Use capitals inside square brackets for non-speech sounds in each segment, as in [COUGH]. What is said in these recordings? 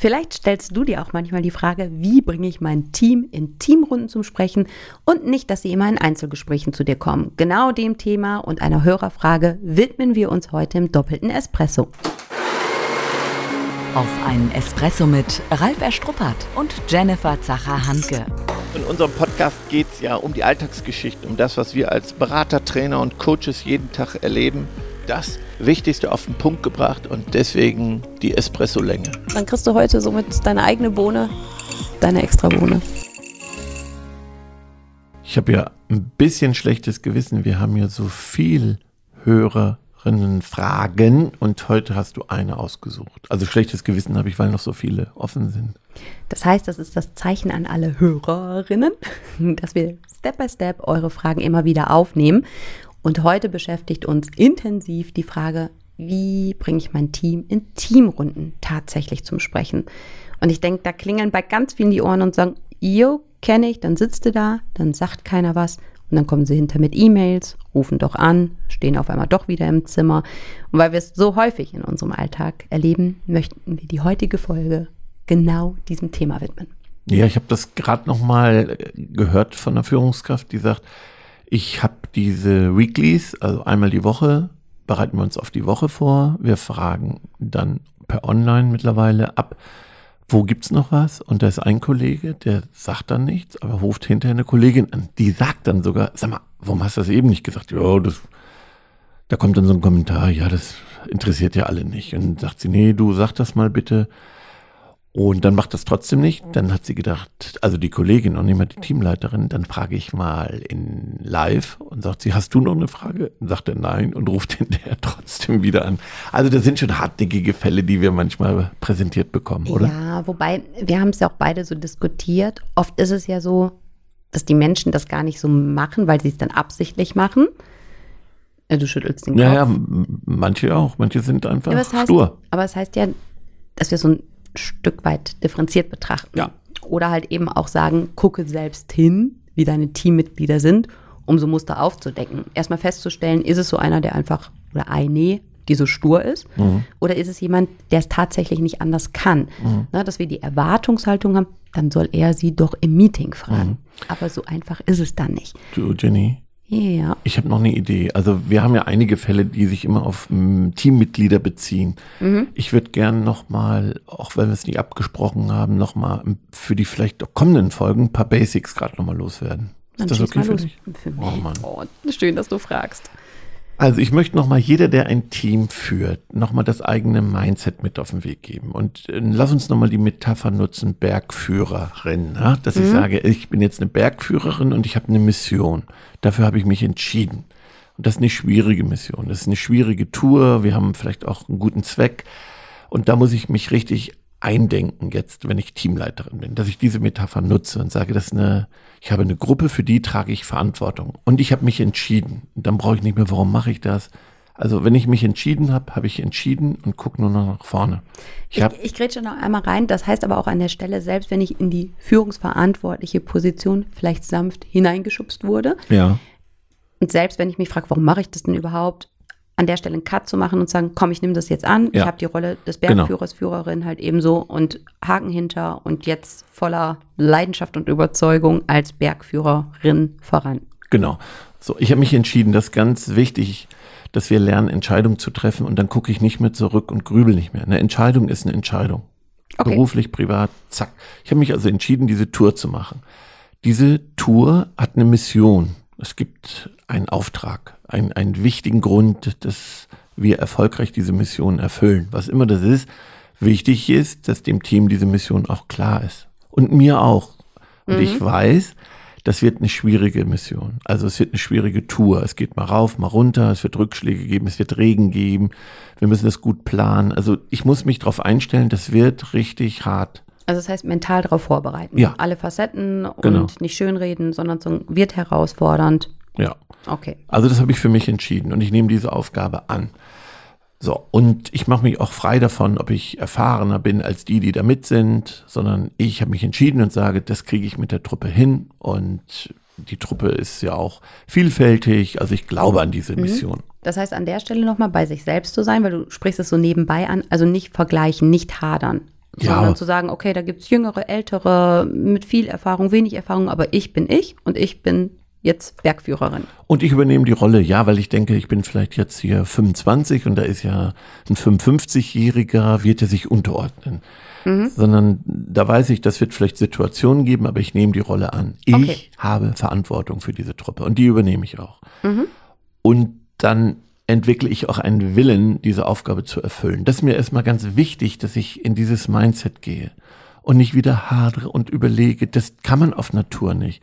Vielleicht stellst du dir auch manchmal die Frage, wie bringe ich mein Team in Teamrunden zum Sprechen und nicht, dass sie immer in Einzelgesprächen zu dir kommen. Genau dem Thema und einer Hörerfrage widmen wir uns heute im doppelten Espresso. Auf einen Espresso mit Ralf Erstruppert und Jennifer Zacher-Hanke. In unserem Podcast geht es ja um die Alltagsgeschichte, um das, was wir als Berater, Trainer und Coaches jeden Tag erleben. Das Wichtigste auf den Punkt gebracht und deswegen die Espresso-Länge. Dann kriegst du heute somit deine eigene Bohne, deine extra Bohne. Ich habe ja ein bisschen schlechtes Gewissen. Wir haben ja so viel Hörerinnen Fragen und heute hast du eine ausgesucht. Also schlechtes Gewissen habe ich, weil noch so viele offen sind. Das heißt, das ist das Zeichen an alle Hörerinnen, [LAUGHS] dass wir Step by Step eure Fragen immer wieder aufnehmen und heute beschäftigt uns intensiv die Frage, wie bringe ich mein Team in Teamrunden tatsächlich zum Sprechen? Und ich denke, da klingeln bei ganz vielen die Ohren und sagen, yo, kenne ich, dann sitzt du da, dann sagt keiner was und dann kommen sie hinter mit E-Mails, rufen doch an, stehen auf einmal doch wieder im Zimmer. Und weil wir es so häufig in unserem Alltag erleben, möchten wir die heutige Folge genau diesem Thema widmen. Ja, ich habe das gerade noch mal gehört von einer Führungskraft, die sagt, ich habe diese Weeklies, also einmal die Woche, bereiten wir uns auf die Woche vor. Wir fragen dann per Online mittlerweile ab, wo gibt's noch was? Und da ist ein Kollege, der sagt dann nichts, aber ruft hinterher eine Kollegin an. Die sagt dann sogar, sag mal, warum hast du das eben nicht gesagt? Ja, das, da kommt dann so ein Kommentar, ja, das interessiert ja alle nicht. Und sagt sie, nee, du sag das mal bitte. Und dann macht das trotzdem nicht. Dann hat sie gedacht, also die Kollegin und nicht mal die Teamleiterin, dann frage ich mal in live und sagt sie, hast du noch eine Frage? Und sagt er nein und ruft [LAUGHS] hinterher trotzdem wieder an. Also das sind schon hartnäckige Fälle, die wir manchmal präsentiert bekommen, oder? Ja, wobei, wir haben es ja auch beide so diskutiert. Oft ist es ja so, dass die Menschen das gar nicht so machen, weil sie es dann absichtlich machen. Ja, du schüttelst den Kopf. Ja, ja, manche auch. Manche sind einfach ja, aber heißt, stur. Aber es heißt ja, dass wir so ein Stück weit differenziert betrachten. Ja. Oder halt eben auch sagen, gucke selbst hin, wie deine Teammitglieder sind, um so Muster aufzudecken. Erstmal festzustellen, ist es so einer, der einfach, oder eine, die so stur ist? Mhm. Oder ist es jemand, der es tatsächlich nicht anders kann? Mhm. Na, dass wir die Erwartungshaltung haben, dann soll er sie doch im Meeting fragen. Mhm. Aber so einfach ist es dann nicht. Du, Jenny, ja. Ich habe noch eine Idee. Also wir haben ja einige Fälle, die sich immer auf m, Teammitglieder beziehen. Mhm. Ich würde gern nochmal, auch wenn wir es nicht abgesprochen haben, nochmal für die vielleicht kommenden Folgen ein paar Basics gerade nochmal loswerden. Ist Dann das okay für dich? Für mich. Oh, Mann. Oh, schön, dass du fragst. Also ich möchte nochmal jeder, der ein Team führt, nochmal das eigene Mindset mit auf den Weg geben. Und äh, lass uns nochmal die Metapher nutzen, Bergführerin. Ja? Dass mhm. ich sage, ich bin jetzt eine Bergführerin und ich habe eine Mission. Dafür habe ich mich entschieden. Und das ist eine schwierige Mission. Das ist eine schwierige Tour. Wir haben vielleicht auch einen guten Zweck. Und da muss ich mich richtig eindenken jetzt, wenn ich Teamleiterin bin, dass ich diese Metapher nutze und sage, das ist eine, ich habe eine Gruppe, für die trage ich Verantwortung. Und ich habe mich entschieden. Und dann brauche ich nicht mehr, warum mache ich das? Also wenn ich mich entschieden habe, habe ich entschieden und gucke nur noch nach vorne. Ich, ich, ich grätsche noch einmal rein. Das heißt aber auch an der Stelle, selbst wenn ich in die führungsverantwortliche Position vielleicht sanft hineingeschubst wurde. Ja. Und selbst wenn ich mich frage, warum mache ich das denn überhaupt, an der Stelle einen Cut zu machen und sagen, komm, ich nehme das jetzt an. Ja. Ich habe die Rolle des genau. Bergführers, genau. Führerin halt ebenso und Haken hinter und jetzt voller Leidenschaft und Überzeugung als Bergführerin voran. Genau. So, ich habe mich entschieden, das ist ganz wichtig, dass wir lernen, Entscheidungen zu treffen und dann gucke ich nicht mehr zurück und grübel nicht mehr. Eine Entscheidung ist eine Entscheidung. Okay. Beruflich, privat, zack. Ich habe mich also entschieden, diese Tour zu machen. Diese Tour hat eine Mission. Es gibt einen Auftrag ein, einen wichtigen Grund, dass wir erfolgreich diese Mission erfüllen. Was immer das ist, wichtig ist, dass dem Team diese Mission auch klar ist. Und mir auch. Und mhm. ich weiß, das wird eine schwierige Mission. Also es wird eine schwierige Tour. Es geht mal rauf, mal runter, es wird Rückschläge geben, es wird Regen geben. Wir müssen das gut planen. Also ich muss mich darauf einstellen, das wird richtig hart. Also das heißt mental darauf vorbereiten. Ja. Alle Facetten und genau. nicht schönreden, sondern so wird herausfordernd. Ja. Okay. Also das habe ich für mich entschieden und ich nehme diese Aufgabe an. So, und ich mache mich auch frei davon, ob ich erfahrener bin als die, die da mit sind, sondern ich habe mich entschieden und sage, das kriege ich mit der Truppe hin und die Truppe ist ja auch vielfältig, also ich glaube an diese mhm. Mission. Das heißt, an der Stelle nochmal bei sich selbst zu sein, weil du sprichst es so nebenbei an, also nicht vergleichen, nicht hadern. Ja. Sondern zu sagen, okay, da gibt's jüngere, ältere, mit viel Erfahrung, wenig Erfahrung, aber ich bin ich und ich bin jetzt Bergführerin. Und ich übernehme die Rolle, ja, weil ich denke, ich bin vielleicht jetzt hier 25 und da ist ja ein 55-Jähriger, wird er sich unterordnen. Sondern da weiß ich, das wird vielleicht Situationen geben, aber ich nehme die Rolle an. Ich Okay. habe Verantwortung für diese Truppe und die übernehme ich auch. Und dann entwickle ich auch einen Willen, diese Aufgabe zu erfüllen. Das ist mir erstmal ganz wichtig, dass ich in dieses Mindset gehe und nicht wieder hadere und überlege, das kann man auf Natur nicht.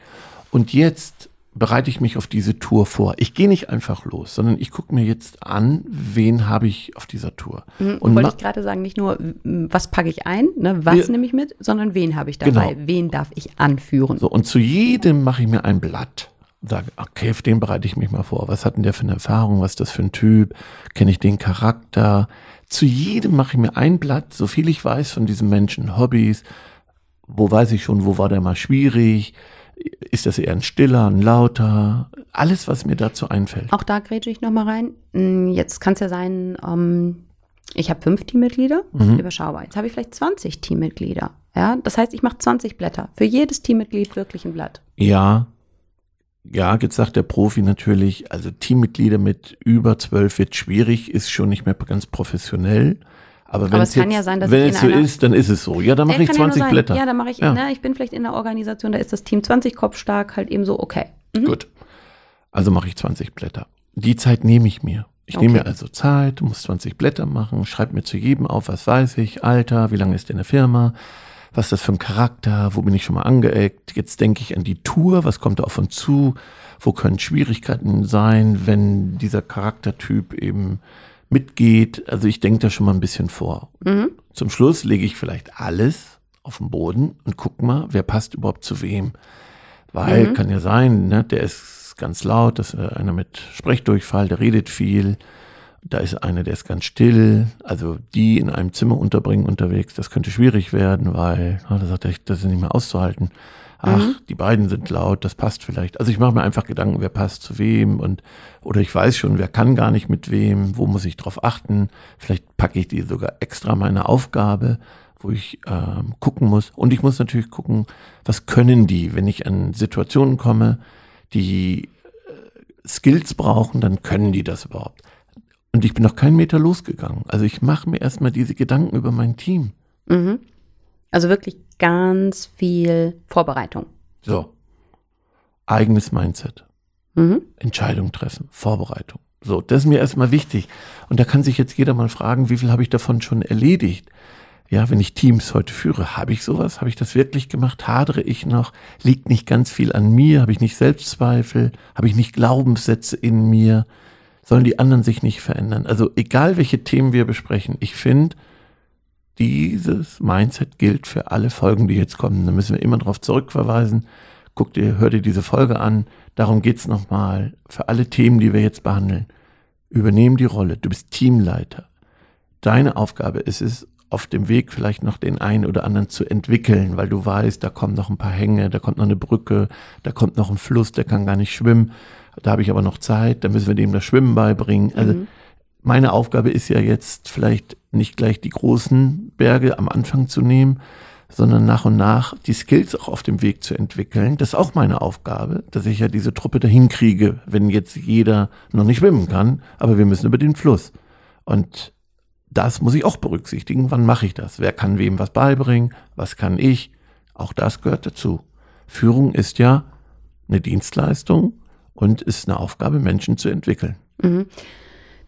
Und jetzt bereite ich mich auf diese Tour vor. Ich gehe nicht einfach los, sondern ich gucke mir jetzt an, wen habe ich auf dieser Tour. Und Und wollte ich gerade sagen, nicht nur, was packe ich ein, ne, was Ja. nehme ich mit, sondern wen habe ich dabei, Genau. wen darf ich anführen. So, und zu jedem mache ich mir ein Blatt. Sage, okay, auf den bereite ich mich mal vor. Was hat denn der für eine Erfahrung? Was ist das für ein Typ? Kenne ich den Charakter? Zu jedem mache ich mir ein Blatt, so viel ich weiß von diesem Menschen, Hobbys. Wo weiß ich schon, wo war der mal schwierig? Ist das eher ein stiller, ein lauter? Alles, was mir dazu einfällt. Auch da grätsche ich nochmal rein. Mm, Jetzt kann es ja sein, ähm, ich habe fünf Teammitglieder, Mhm. überschaubar. Jetzt habe ich vielleicht 20 Teammitglieder. Ja, das heißt, ich mache 20 Blätter. Für jedes Teammitglied wirklich ein Blatt. Ja, ja, jetzt sagt der Profi natürlich, also Teammitglieder mit über zwölf wird schwierig, ist schon nicht mehr ganz professionell. Aber, wenn es kann ja sein, dass wenn es so ist, dann ist es so. Ja, dann mache Ja, ich kann ja nur 20 sein. Blätter. Ja, dann mache ich, Ja. ne, ich bin vielleicht in einer Organisation, da ist das Team 20 kopfstark, halt eben so, okay. Mhm. Gut. Also mache ich 20 Blätter. Die Zeit nehme ich mir. Ich Okay. nehme mir also Zeit, muss 20 Blätter machen, schreibe mir zu jedem auf, was weiß ich, Alter, wie lange ist der in der Firma, was ist das für ein Charakter, wo bin ich schon mal angeeckt. Jetzt denke ich an die Tour, was kommt da auf uns zu, wo können Schwierigkeiten sein, wenn dieser Charaktertyp eben mitgeht. Also ich denke da schon mal ein bisschen vor. Mhm. Zum Schluss lege ich vielleicht alles auf den Boden und guck mal, wer passt überhaupt zu wem. Weil kann ja sein, ne, der ist ganz laut, das ist einer mit Sprechdurchfall, der redet viel. Da ist einer, der ist ganz still. Also die in einem Zimmer unterbringen unterwegs, das könnte schwierig werden, weil, ah, da sagt er, das ist nicht mehr auszuhalten. Ach, die beiden sind laut, das passt vielleicht. Also ich mache mir einfach Gedanken, wer passt zu wem und oder ich weiß schon, wer kann gar nicht mit wem, wo muss ich drauf achten. Vielleicht packe ich die sogar extra meine Aufgabe, wo ich ähm, gucken muss. Und ich muss natürlich gucken, was können die, wenn ich an Situationen komme, die äh, Skills brauchen, dann können die das überhaupt. Und ich bin noch keinen Meter losgegangen. Also ich mache mir erstmal diese Gedanken über mein Team. Mhm. Also wirklich ganz viel Vorbereitung. So. Eigenes Mindset. Mhm. Entscheidung treffen, Vorbereitung. So, das ist mir erstmal wichtig. Und da kann sich jetzt jeder mal fragen, wie viel habe ich davon schon erledigt? Ja, wenn ich Teams heute führe, habe ich sowas? Habe ich das wirklich gemacht? Hadere ich noch? Liegt nicht ganz viel an mir? Habe ich nicht Selbstzweifel? Habe ich nicht Glaubenssätze in mir? Sollen die anderen sich nicht verändern? Also egal, welche Themen wir besprechen, ich finde, dieses Mindset gilt für alle Folgen, die jetzt kommen. Da müssen wir immer darauf zurückverweisen. Guck dir, hör dir diese Folge an. Darum geht's nochmal. Für alle Themen, die wir jetzt behandeln. Übernehmen die Rolle. Du bist Teamleiter. Deine Aufgabe ist es, auf dem Weg vielleicht noch den einen oder anderen zu entwickeln, weil du weißt, da kommen noch ein paar Hänge, da kommt noch eine Brücke, da kommt noch ein Fluss, der kann gar nicht schwimmen. Da habe ich aber noch Zeit, da müssen wir dem das Schwimmen beibringen. Also meine Aufgabe ist ja jetzt vielleicht nicht gleich die großen Berge am Anfang zu nehmen, sondern nach und nach die Skills auch auf dem Weg zu entwickeln. Das ist auch meine Aufgabe, dass ich ja diese Truppe dahin kriege, wenn jetzt jeder noch nicht schwimmen kann, aber wir müssen über den Fluss. Und das muss ich auch berücksichtigen. Wann mache ich das? Wer kann wem was beibringen? Was kann ich? Auch das gehört dazu. Führung ist ja eine Dienstleistung und ist eine Aufgabe, Menschen zu entwickeln.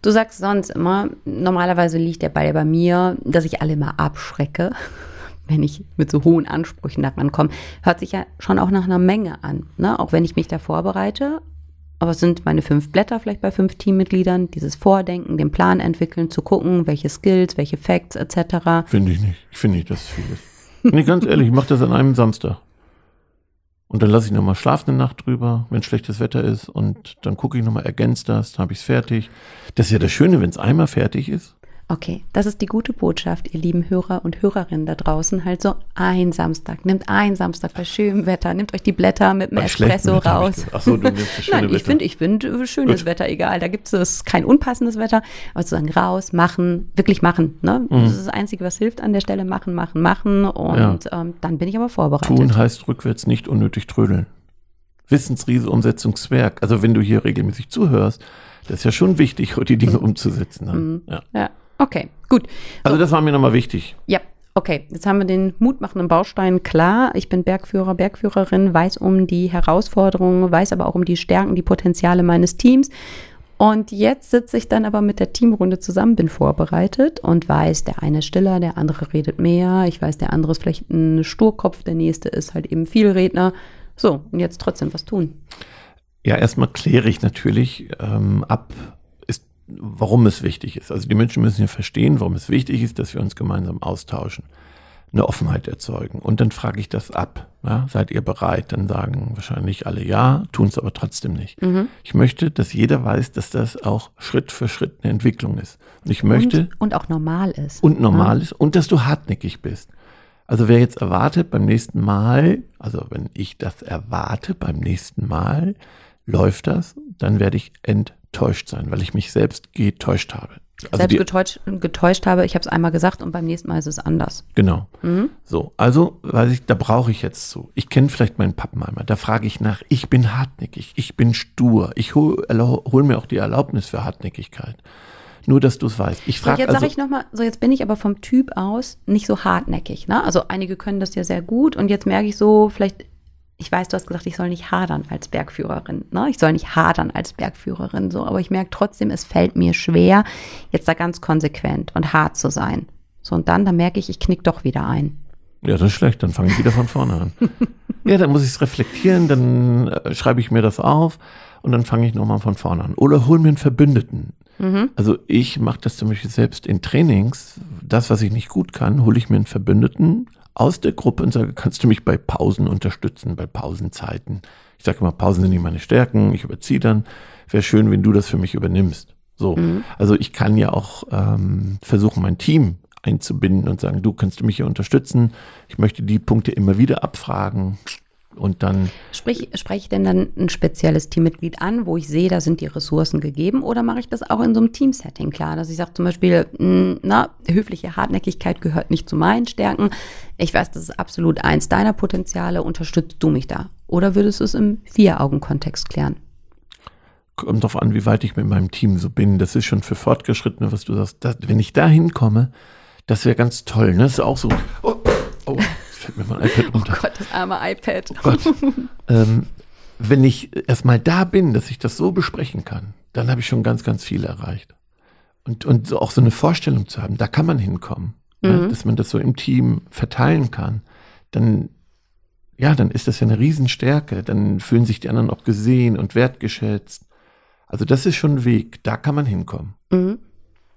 Du sagst sonst immer, normalerweise liegt der Ball bei mir, dass ich alle mal abschrecke, [LAUGHS] wenn ich mit so hohen Ansprüchen daran komme. Hört sich ja schon auch nach einer Menge an, ne? auch wenn ich mich da vorbereite. Aber es sind meine fünf Blätter vielleicht bei fünf Teammitgliedern, dieses Vordenken, den Plan entwickeln, zu gucken, welche Skills, welche Facts etc. Finde ich nicht. Ich finde nicht, dass es viel ist. Nee, ganz ehrlich, ich mache das an einem Samstag. Und dann lasse ich nochmal schlafen eine Nacht drüber, wenn schlechtes Wetter ist. Und dann gucke ich nochmal, ergänzt das, dann habe ich es fertig. Das ist ja das Schöne, wenn es einmal fertig ist. Okay, das ist die gute Botschaft, ihr lieben Hörer und Hörerinnen da draußen. Halt so ein Samstag. Nehmt ein Samstag bei schönem Wetter. Nehmt euch die Blätter mit dem Bei Espresso raus. Ach so, du nimmst das [LAUGHS] schöne Nein, ich finde, ich finde schönes Gut. Wetter egal. Da gibt es kein unpassendes Wetter, aber sozusagen raus, machen, wirklich machen. Ne? Mhm. Das ist das Einzige, was hilft an der Stelle. Machen, machen, machen. Und ähm, dann bin ich aber vorbereitet. Tun heißt rückwärts nicht unnötig trödeln. Wissensriese, Umsetzungswerk. Also wenn du hier regelmäßig zuhörst, das ist ja schon wichtig, die Dinge umzusetzen. Ne? Mhm. Ja. Ja, okay, gut. Also das war mir nochmal wichtig. Ja, okay. Jetzt haben wir den mutmachenden Baustein klar. Ich bin Bergführer, Bergführerin, weiß um die Herausforderungen, weiß aber auch um die Stärken, die Potenziale meines Teams. Und jetzt sitze ich dann aber mit der Teamrunde zusammen, bin vorbereitet und weiß, der eine ist stiller, der andere redet mehr. Ich weiß, der andere ist vielleicht ein Sturkopf, der nächste ist halt eben Vielredner. So, und jetzt trotzdem was tun. Ja, erstmal kläre ich natürlich ähm, ab, warum es wichtig ist. Also die Menschen müssen ja verstehen, warum es wichtig ist, dass wir uns gemeinsam austauschen, eine Offenheit erzeugen. Und dann frage ich das ab. Ja, seid ihr bereit? Dann sagen wahrscheinlich alle ja, tun es aber trotzdem nicht. Ich möchte, dass jeder weiß, dass das auch Schritt für Schritt eine Entwicklung ist. Und ich möchte, Und, und auch normal ist. und normal ist und dass du hartnäckig bist. Also wer jetzt erwartet beim nächsten Mal, also wenn ich das erwarte beim nächsten Mal, läuft das, dann werde ich enttäuscht sein, weil ich mich selbst getäuscht habe. Also Selbst die, getäuscht, getäuscht habe, ich habe es einmal gesagt und beim nächsten Mal ist es anders. genau. So, also weiß ich, da brauche ich jetzt so. Ich kenne vielleicht meinen Pappenheimer, da frage ich nach, ich bin hartnäckig, ich bin stur, ich hol, erlau- hol mir auch die Erlaubnis für Hartnäckigkeit. Nur, dass du es weißt. Ich So, frage jetzt also, sage ich nochmal, so jetzt bin ich aber vom Typ aus nicht so hartnäckig. Ne? Also einige können das ja sehr gut und jetzt merke ich so, vielleicht, ich weiß, du hast gesagt, ich soll nicht hadern als Bergführerin. Ne? Ich soll nicht hadern als Bergführerin, so, aber ich merke trotzdem, es fällt mir schwer, jetzt da ganz konsequent und hart zu sein. So, und dann, da merke ich, ich knick doch wieder ein. Ja, das ist schlecht, dann fange ich wieder von vorne an. [LAUGHS] ja, dann muss ich es reflektieren, dann äh, schreibe ich mir das auf und dann fange ich nochmal von vorne an. Oder hol mir einen Verbündeten. Also ich mache das zum Beispiel selbst in Trainings. Das, was ich nicht gut kann, hole ich mir einen Verbündeten aus der Gruppe und sage, kannst du mich bei Pausen unterstützen, bei Pausenzeiten. Ich sage immer, Pausen sind nicht meine Stärken, ich überziehe dann. Wäre schön, wenn du das für mich übernimmst. So, also ich kann ja auch ähm, versuchen, mein Team einzubinden und sagen, du kannst du mich hier unterstützen. Ich möchte die Punkte immer wieder abfragen und dann Sprich, spreche ich denn dann ein spezielles Teammitglied an, wo ich sehe, da sind die Ressourcen gegeben, oder mache ich das auch in so einem Teamsetting klar, dass ich sage zum Beispiel, mh, na, höfliche Hartnäckigkeit gehört nicht zu meinen Stärken. Ich weiß, das ist absolut eins deiner Potenziale, unterstützt du mich da? Oder würdest du es im Vier-Augen-Kontext klären? kommt drauf an, wie weit ich mit meinem Team so bin. Das ist schon für Fortgeschrittene, was du sagst. Das, wenn ich da hinkomme, das wäre ganz toll. Ne? Das ist auch so. Oh, fällt mir mein iPad runter. Gott, das arme iPad. Oh Gott. ähm, wenn ich erstmal da bin, dass ich das so besprechen kann, dann habe ich schon ganz, ganz viel erreicht. Und, und so auch so eine Vorstellung zu haben, da kann man hinkommen. Ne? Dass man das so im Team verteilen kann. Dann, ja, dann ist das ja eine Riesenstärke. Dann fühlen sich die anderen auch gesehen und wertgeschätzt. Also das ist schon ein Weg, da kann man hinkommen. Mhm.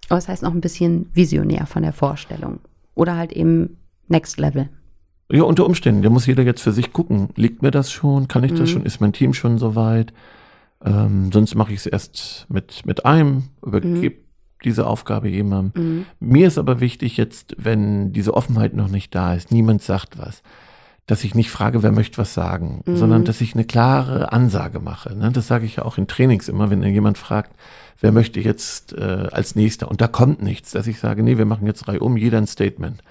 Aber das heißt noch ein bisschen visionär von der Vorstellung. Oder halt eben Next Level. Ja, unter Umständen. Da muss jeder jetzt für sich gucken. Liegt mir das schon? Kann ich das schon? Ist mein Team schon soweit? Ähm, sonst mache ich es erst mit, mit einem, übergebe diese Aufgabe jemandem. Mir ist aber wichtig jetzt, wenn diese Offenheit noch nicht da ist, niemand sagt was, dass ich nicht frage, wer möchte was sagen, sondern dass ich eine klare Ansage mache. Ne? Das sage ich ja auch in Trainings immer, wenn jemand fragt, wer möchte jetzt äh, als nächster und da kommt nichts, dass ich sage, nee, wir machen jetzt drei um, jeder ein Statement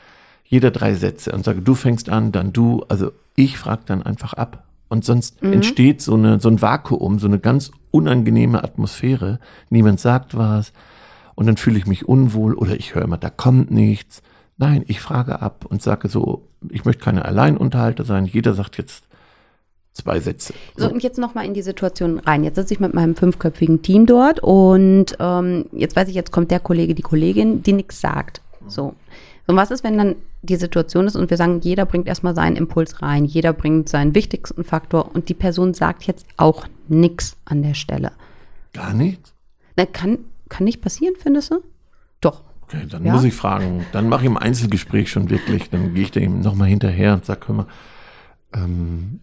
jeder drei Sätze und sage, du fängst an, dann du. Also ich frage dann einfach ab. Und sonst entsteht so, eine, so ein Vakuum, so eine ganz unangenehme Atmosphäre. Niemand sagt was. Und dann fühle ich mich unwohl oder ich höre immer, da kommt nichts. Nein, ich frage ab und sage so, ich möchte keine Alleinunterhalter sein. Jeder sagt jetzt zwei Sätze. So, und jetzt nochmal in die Situation rein. Jetzt sitze ich mit meinem fünfköpfigen Team dort und ähm, jetzt weiß ich, jetzt kommt der Kollege, die Kollegin, die nichts sagt. So. So, und was ist, wenn dann die Situation ist und wir sagen, jeder bringt erstmal seinen Impuls rein, jeder bringt seinen wichtigsten Faktor und die Person sagt jetzt auch nichts an der Stelle. Gar nichts? Na, kann, kann nicht passieren, findest du? Doch. Okay, dann Ja. muss ich fragen. Dann mache ich im Einzelgespräch schon wirklich. Dann gehe ich dem nochmal hinterher und sage, hör mal, ähm,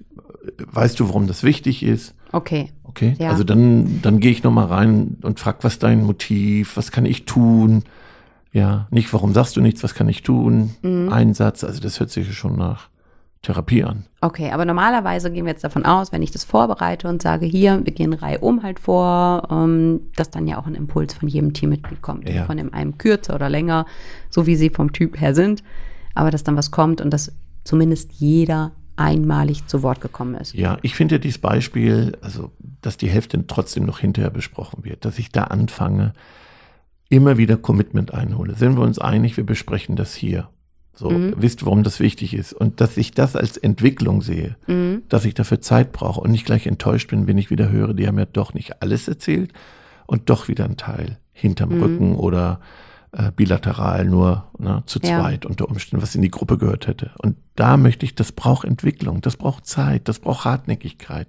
weißt du, warum das wichtig ist? Okay. Okay, Ja. also dann, dann gehe ich nochmal rein und frage, was ist dein Motiv, was kann ich tun? Ja, nicht, warum sagst du nichts, was kann ich tun? Einsatz, also das hört sich schon nach Therapie an. Okay, aber normalerweise gehen wir jetzt davon aus, wenn ich das vorbereite und sage, hier, wir gehen Reihe um halt vor, ähm, dass dann ja auch ein Impuls von jedem Teammitglied kommt. Ja. Von dem einen kürzer oder länger, so wie sie vom Typ her sind. Aber dass dann was kommt und dass zumindest jeder einmalig zu Wort gekommen ist. Ja, ich finde ja dieses Beispiel, also dass die Hälfte trotzdem noch hinterher besprochen wird, dass ich da anfange, immer wieder Commitment einhole. Sind wir uns einig, wir besprechen das hier. So, wisst, warum das wichtig ist. Und dass ich das als Entwicklung sehe, dass ich dafür Zeit brauche und nicht gleich enttäuscht bin, wenn ich wieder höre, die haben ja doch nicht alles erzählt und doch wieder ein Teil hinterm Rücken oder äh, bilateral nur ne, zu Ja. zweit unter Umständen, was in die Gruppe gehört hätte. Und da möchte ich, das braucht Entwicklung, das braucht Zeit, das braucht Hartnäckigkeit.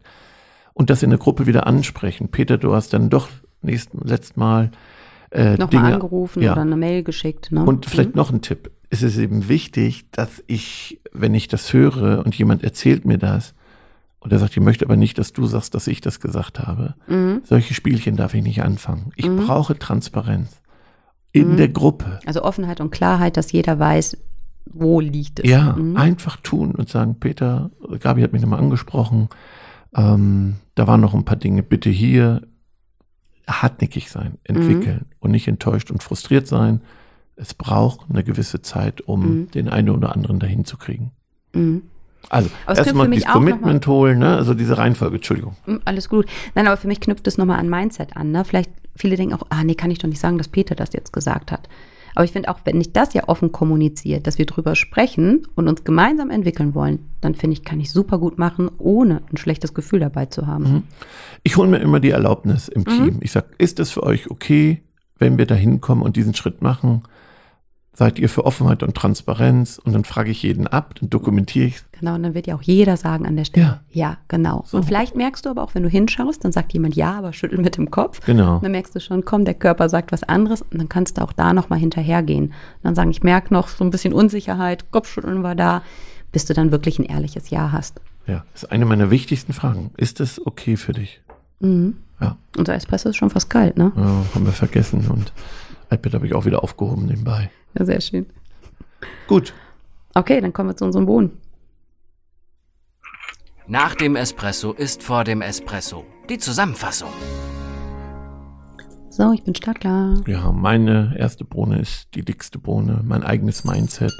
Und das in der Gruppe wieder ansprechen. Peter, du hast dann doch nächsten, letztes Mal äh, Nochmal Dinge, angerufen ja. oder eine Mail geschickt. Ne? Und vielleicht noch ein Tipp. Es ist eben wichtig, dass ich, wenn ich das höre und jemand erzählt mir das und er sagt, ich möchte aber nicht, dass du sagst, dass ich das gesagt habe, Mhm. solche Spielchen darf ich nicht anfangen. Ich brauche Transparenz in der Gruppe. Also Offenheit und Klarheit, dass jeder weiß, wo liegt es. Ja, Mhm. einfach tun und sagen, Peter, Gabi hat mich nochmal angesprochen, ähm, da waren noch ein paar Dinge, bitte hier hartnäckig sein, entwickeln Mhm. und nicht enttäuscht und frustriert sein. Es braucht eine gewisse Zeit, um den einen oder anderen dahin zu kriegen. Mhm. Also erstmal dieses Commitment holen, ne? also diese Reihenfolge, Entschuldigung. Mm, Alles gut. Nein, aber für mich knüpft es nochmal an Mindset an. Ne? Vielleicht viele denken auch, ah nee, kann ich doch nicht sagen, dass Peter das jetzt gesagt hat. Aber ich finde auch, wenn ich das ja offen kommuniziert, dass wir drüber sprechen und uns gemeinsam entwickeln wollen, dann finde ich, kann ich super gut machen, ohne ein schlechtes Gefühl dabei zu haben. Mhm. Ich hole mir immer die Erlaubnis im Team. Ich sage, ist es für euch okay, wenn wir da hinkommen und diesen Schritt machen? Seid ihr für Offenheit und Transparenz? Und dann frage ich jeden ab, dann dokumentiere ich Genau, und dann wird ja auch jeder sagen an der Stelle, ja, genau. So. Und vielleicht merkst du aber auch, wenn du hinschaust, dann sagt jemand ja, aber schüttelt mit dem Kopf. Genau. Und dann merkst du schon, komm, der Körper sagt was anderes und dann kannst du auch da nochmal hinterhergehen. Und dann sagen, ich merke noch so ein bisschen Unsicherheit, Kopfschütteln war da, bis du dann wirklich ein ehrliches Ja hast. Ja, das ist eine meiner wichtigsten Fragen. Ist das okay für dich? Mhm. Ja, Unser Espresso ist schon fast kalt, ne? ja haben wir vergessen und iPad habe ich auch wieder aufgehoben nebenbei. Ja, sehr schön. Gut. Okay, dann kommen wir zu unserem Bohnen. Nach dem Espresso ist vor dem Espresso. Die Zusammenfassung. So, ich bin startklar. Ja, meine erste Bohne ist die dickste Bohne, mein eigenes Mindset.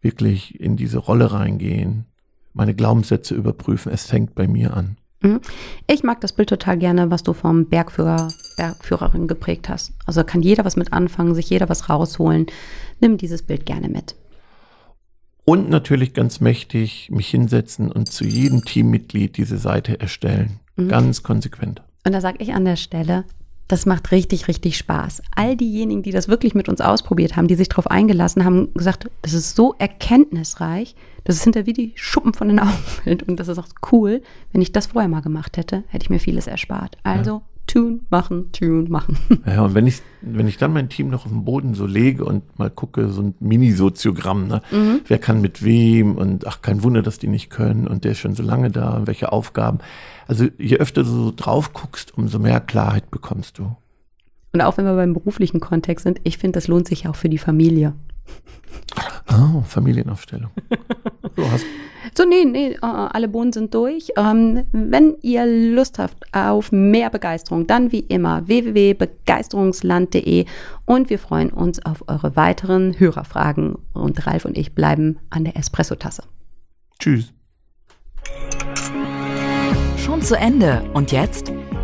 Wirklich in diese Rolle reingehen, meine Glaubenssätze überprüfen. Es fängt bei mir an. Mhm. Ich mag das Bild total gerne, was du vom Bergführer, Bergführerin geprägt hast. Also kann jeder was mit anfangen, sich jeder was rausholen. Nimm dieses Bild gerne mit. Und natürlich ganz mächtig mich hinsetzen und zu jedem Teammitglied diese Seite erstellen. Ganz konsequent. Und da sage ich an der Stelle, das macht richtig, richtig Spaß. All diejenigen, die das wirklich mit uns ausprobiert haben, die sich darauf eingelassen haben, gesagt, das ist so erkenntnisreich, dass es hinter wie die Schuppen von den [LAUGHS] Augen fällt. Und das ist auch cool. Wenn ich das vorher mal gemacht hätte, hätte ich mir vieles erspart. Also tun, machen, tun, machen. [LAUGHS] Ja, und wenn ich, wenn ich dann mein Team noch auf den Boden so lege und mal gucke, so ein Mini-Soziogramm, ne? wer kann mit wem und ach, kein Wunder, dass die nicht können und der ist schon so lange da und welche Aufgaben. Also je öfter du so drauf guckst, umso mehr Klarheit bekommst du. Und auch wenn wir beim beruflichen Kontext sind, ich finde, das lohnt sich auch für die Familie. Oh, Familienaufstellung. [LAUGHS] Du hast So, nee, nee, äh, alle Bohnen sind durch. Ähm, wenn ihr Lust habt auf mehr Begeisterung, dann wie immer www.begeisterungsland.de und wir freuen uns auf eure weiteren Hörerfragen. Und Ralf und ich bleiben an der Espresso-Tasse. Tschüss. Schon zu Ende. Und jetzt?